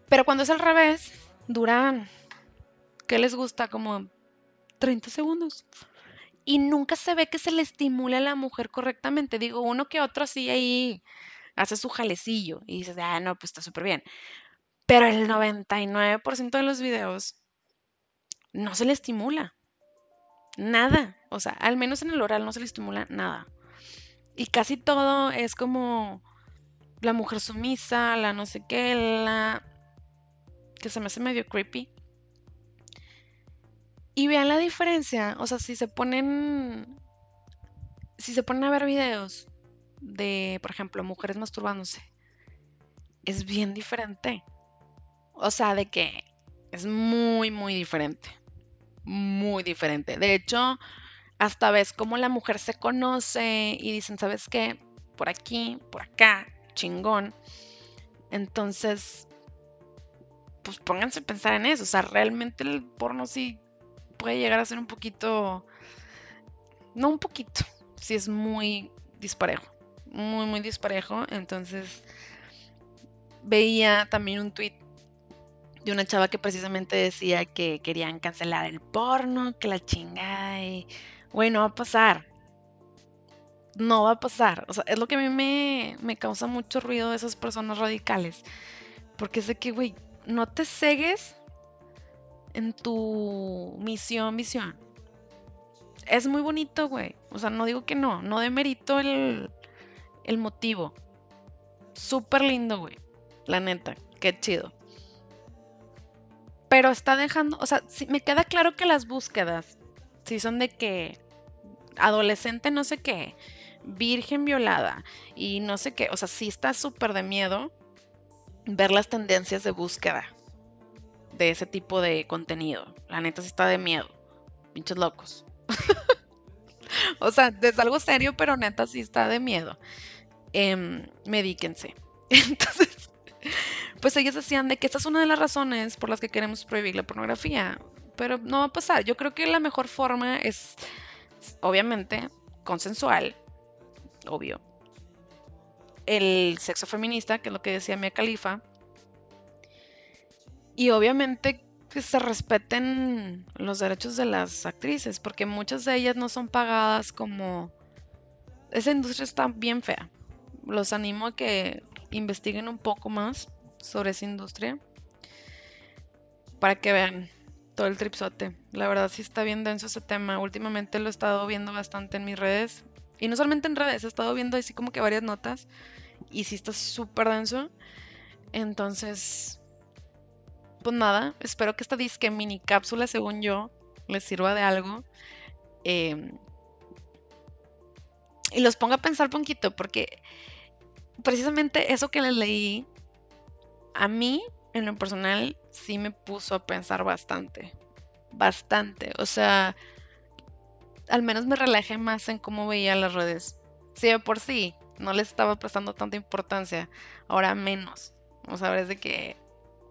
Pero cuando es al revés, dura, ¿qué les gusta? Como 30 segundos y nunca se ve que se le estimule a la mujer correctamente. Digo, uno que otro sí ahí hace su jalecillo y dices, ah, no, pues está súper bien. Pero el 99% de los videos no se le estimula. Nada. O sea, al menos en el oral no se le estimula nada. Y casi todo es como la mujer sumisa, la no sé qué, la... que se me hace medio creepy. Y vean la diferencia, o sea, si se ponen, si se ponen a ver videos de, por ejemplo, mujeres masturbándose, es bien diferente. O sea, de que es muy, muy diferente. Muy diferente. De hecho, hasta ves cómo la mujer se conoce y dicen, ¿sabes qué? Por aquí, por acá, chingón. Entonces, pues pónganse a pensar en eso. O sea, realmente el porno sí puede llegar a ser un poquito, no un poquito, si es muy disparejo, muy, muy disparejo. Entonces, veía también un tweet de una chava que precisamente decía que querían cancelar el porno, que la chingada y, güey, no va a pasar. No va a pasar. O sea, es lo que a mí me, me causa mucho ruido de esas personas radicales. Porque sé que, güey, no te cegues en tu misión, visión. Es muy bonito, güey. O sea, no digo que no, no demerito el, el motivo. Súper lindo, güey. La neta, qué chido. Pero está dejando, o sea, me queda claro que las búsquedas, si son de que adolescente no sé qué, virgen violada y no sé qué, o sea, sí está súper de miedo ver las tendencias de búsqueda de ese tipo de contenido. La neta sí está de miedo. Pinches locos. o sea, es algo serio, pero neta sí está de miedo. Eh, medíquense. Entonces, pues ellos decían de que esta es una de las razones por las que queremos prohibir la pornografía. Pero no va a pasar. Yo creo que la mejor forma es, obviamente, consensual. Obvio. El sexo feminista, que es lo que decía Mia Khalifa. Y obviamente que se respeten los derechos de las actrices, porque muchas de ellas no son pagadas como... Esa industria está bien fea. Los animo a que investiguen un poco más sobre esa industria para que vean todo el tripsote. La verdad sí está bien denso ese tema. Últimamente lo he estado viendo bastante en mis redes. Y no solamente en redes, he estado viendo así como que varias notas. Y sí está súper denso. Entonces, pues nada, espero que esta disque mini cápsula, según yo, les sirva de algo. Em, y los ponga a pensar un poquito, porque precisamente eso que les leí, a mí, en lo personal, sí me puso a pensar bastante. Bastante. O sea, al menos me relajé más en cómo veía las redes. Sí, de por sí, no les estaba prestando tanta importancia. Ahora menos. O sea, es de que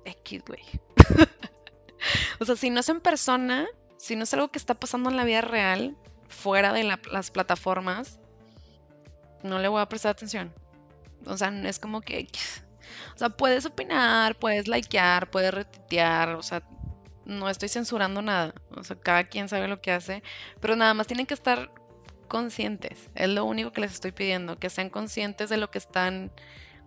X, güey. o sea, si no es en persona, si no es algo que está pasando en la vida real, fuera de las plataformas, no le voy a prestar atención. O sea, es como que... O sea, puedes opinar, puedes likear, puedes retuitear, o sea, no estoy censurando nada. O sea, cada quien sabe lo que hace, pero nada más tienen que estar conscientes. Es lo único que les estoy pidiendo, que sean conscientes de lo que están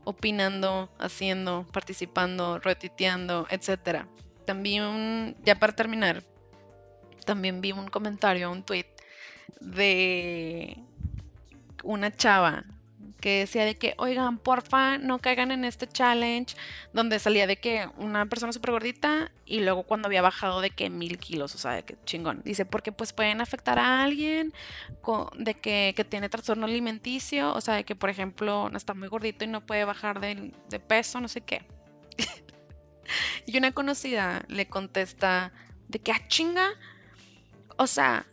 opinando, haciendo, participando, retuiteando, etc. También, ya para terminar, también vi un comentario, un tweet de una chava que decía de que, oigan, porfa, no caigan en este challenge, donde salía de que una persona súper gordita y luego cuando había bajado de que mil kilos, o sea, de que chingón. Dice, porque pues pueden afectar a alguien de que, que, tiene trastorno alimenticio, o sea, de que por ejemplo está muy gordito y no puede bajar de, de peso, no sé qué. y una conocida le contesta de que, ah, chinga, o sea,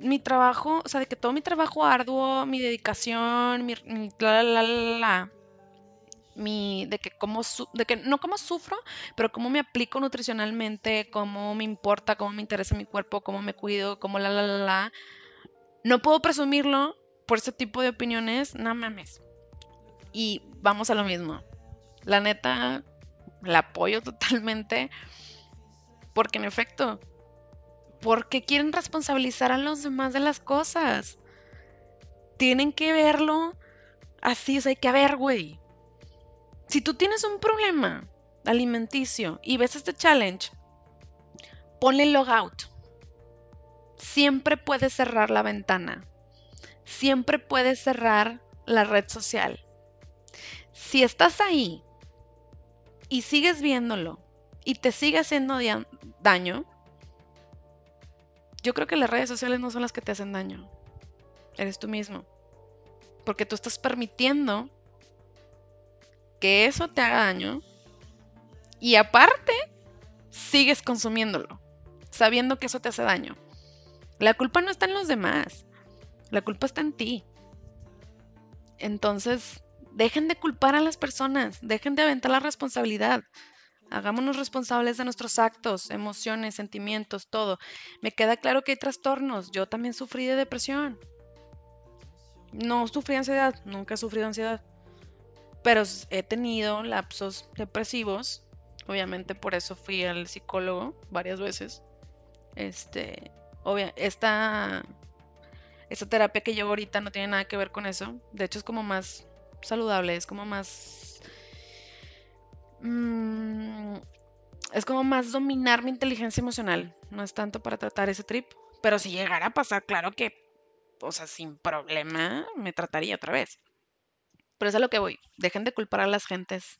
mi trabajo, o sea, de que todo mi trabajo arduo, mi dedicación, mi, la, la, la, la, mi, de que como, de que no como sufro, pero cómo me aplico nutricionalmente, cómo me importa, cómo me interesa mi cuerpo, cómo me cuido, cómo la, la, la, la. No puedo presumirlo por ese tipo de opiniones, no mames. Y vamos a lo mismo. La neta, la apoyo totalmente, porque en efecto, porque quieren responsabilizar a los demás de las cosas. Tienen que verlo así, o sea, hay que ver, güey. Si tú tienes un problema alimenticio y ves este challenge, ponle logout. Siempre puedes cerrar la ventana. Siempre puedes cerrar la red social. Si estás ahí y sigues viéndolo y te sigue haciendo daño, yo creo que las redes sociales no son las que te hacen daño. Eres tú mismo. Porque tú estás permitiendo que eso te haga daño y aparte sigues consumiéndolo, sabiendo que eso te hace daño. La culpa no está en los demás, la culpa está en ti. Entonces, dejen de culpar a las personas, dejen de aventar la responsabilidad. Hagámonos responsables de nuestros actos, emociones, sentimientos, todo. Me queda claro que hay trastornos. Yo también sufrí de depresión. No sufrí ansiedad, nunca he sufrido ansiedad. Pero he tenido lapsos depresivos. Obviamente por eso fui al psicólogo varias veces. Este, obvia, esta, esta terapia que llevo ahorita no tiene nada que ver con eso. De hecho es como más saludable, es como más Mm, es como más dominar mi inteligencia emocional. No es tanto para tratar ese trip. Pero si llegara a pasar, claro que, o sea, sin problema, me trataría otra vez. Pero es a lo que voy. Dejen de culpar a las gentes,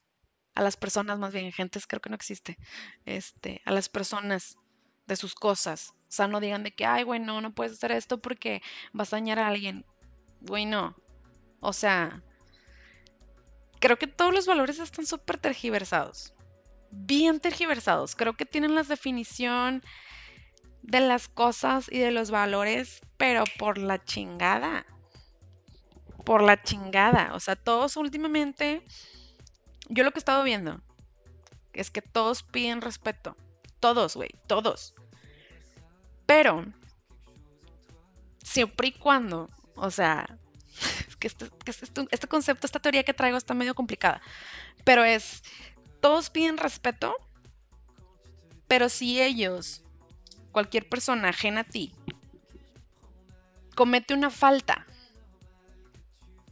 a las personas más bien, gentes creo que no existe, este, a las personas de sus cosas. O sea, no digan de que, ay, güey, no, no puedes hacer esto porque vas a dañar a alguien. Güey, no. O sea, creo que todos los valores están súper tergiversados. Bien tergiversados. Creo que tienen la definición de las cosas y de los valores, pero por la chingada. Por la chingada. O sea, todos últimamente, yo lo que he estado viendo es que todos piden respeto. Todos, güey, todos. Pero, siempre y cuando, o sea, este, este, este concepto, esta teoría que traigo está medio complicada, pero es, todos piden respeto, pero si ellos, cualquier persona ajena a ti, comete una falta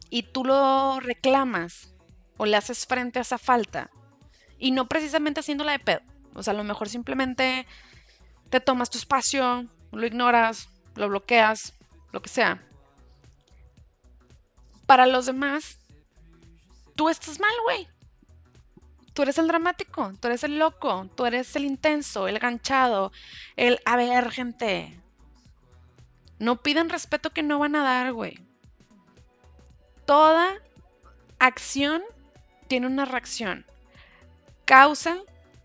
y tú lo reclamas o le haces frente a esa falta, y no precisamente haciéndola de pedo, o sea, a lo mejor simplemente te tomas tu espacio, lo ignoras, lo bloqueas, lo que sea. Para los demás, tú estás mal, güey. Tú eres el dramático, tú eres el loco, tú eres el intenso, el ganchado, el a ver, gente. No piden respeto que no van a dar, güey. Toda acción tiene una reacción. Causa,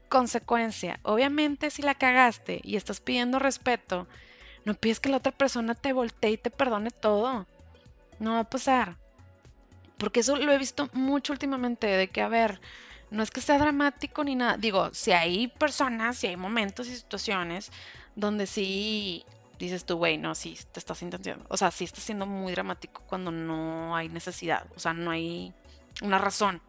consecuencia. Obviamente, si la cagaste y estás pidiendo respeto, no pides que la otra persona te voltee y te perdone todo. No va a pasar. Porque eso lo he visto mucho últimamente, de que, a ver, no es que sea dramático ni nada. Digo, si hay personas, si hay momentos y situaciones donde sí dices tú, güey, no, sí, te estás intentando. O sea, sí estás siendo muy dramático cuando no hay necesidad. O sea, no hay una razón.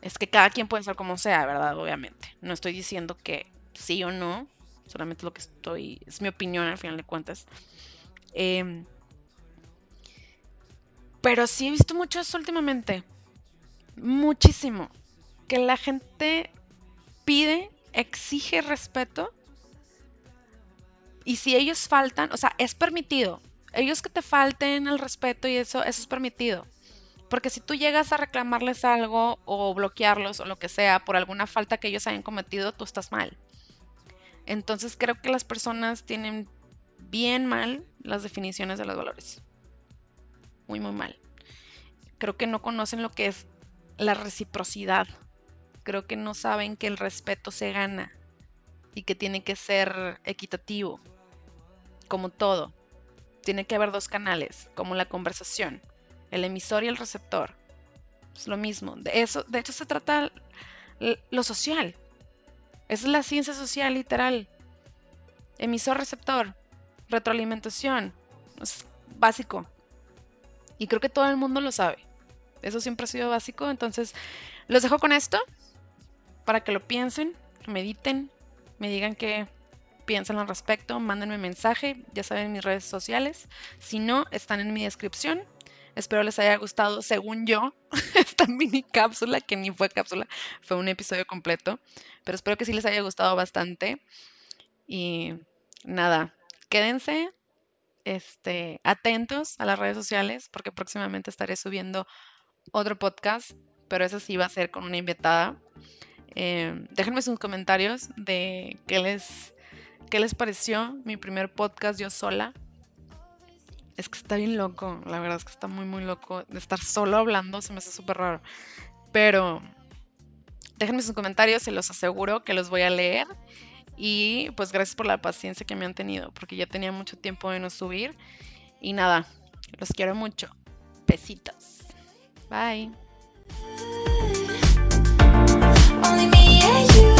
Es que cada quien puede ser como sea, ¿verdad? Obviamente. No estoy diciendo que sí o no. Solamente lo que estoy. Es mi opinión al final de cuentas. Em, pero sí he visto mucho eso últimamente. Muchísimo que la gente pide, exige respeto. Y si ellos faltan, o sea, es permitido. Ellos que te falten el respeto y eso, eso es permitido. Porque si tú llegas a reclamarles algo o bloquearlos o lo que sea por alguna falta que ellos hayan cometido, tú estás mal. Entonces creo que las personas tienen bien mal las definiciones de los valores. Muy, muy mal. Creo que no conocen lo que es la reciprocidad creo que no saben que el respeto se gana y que tiene que ser equitativo, como todo. Tiene que haber dos canales, como la conversación, el emisor y el receptor. Es lo mismo. De eso, de hecho, se trata lo social. es la ciencia social literal. Emisor-receptor, retroalimentación. Es básico. Y creo que todo el mundo lo sabe. Eso siempre ha sido básico. Entonces, los dejo con esto para que lo piensen, mediten, me digan qué piensan al respecto, mándenme mensaje, ya saben mis redes sociales. Si no, están en mi descripción. Espero les haya gustado, según yo, esta mini cápsula, que ni fue cápsula, fue un episodio completo. Pero espero que sí les haya gustado bastante. Y nada, quédense este, atentos a las redes sociales porque próximamente estaré subiendo otro podcast, pero eso sí va a ser con una invitada. Eh, déjenme sus comentarios de qué les, qué les pareció mi primer podcast yo sola. Es que está bien loco, la verdad es que está muy, muy loco. De estar solo hablando se me hace súper raro. Pero déjenme sus comentarios, se los aseguro que los voy a leer. Y pues gracias por la paciencia que me han tenido, porque ya tenía mucho tiempo de no subir. Y nada, los quiero mucho. Besitos. Bye. Only me and you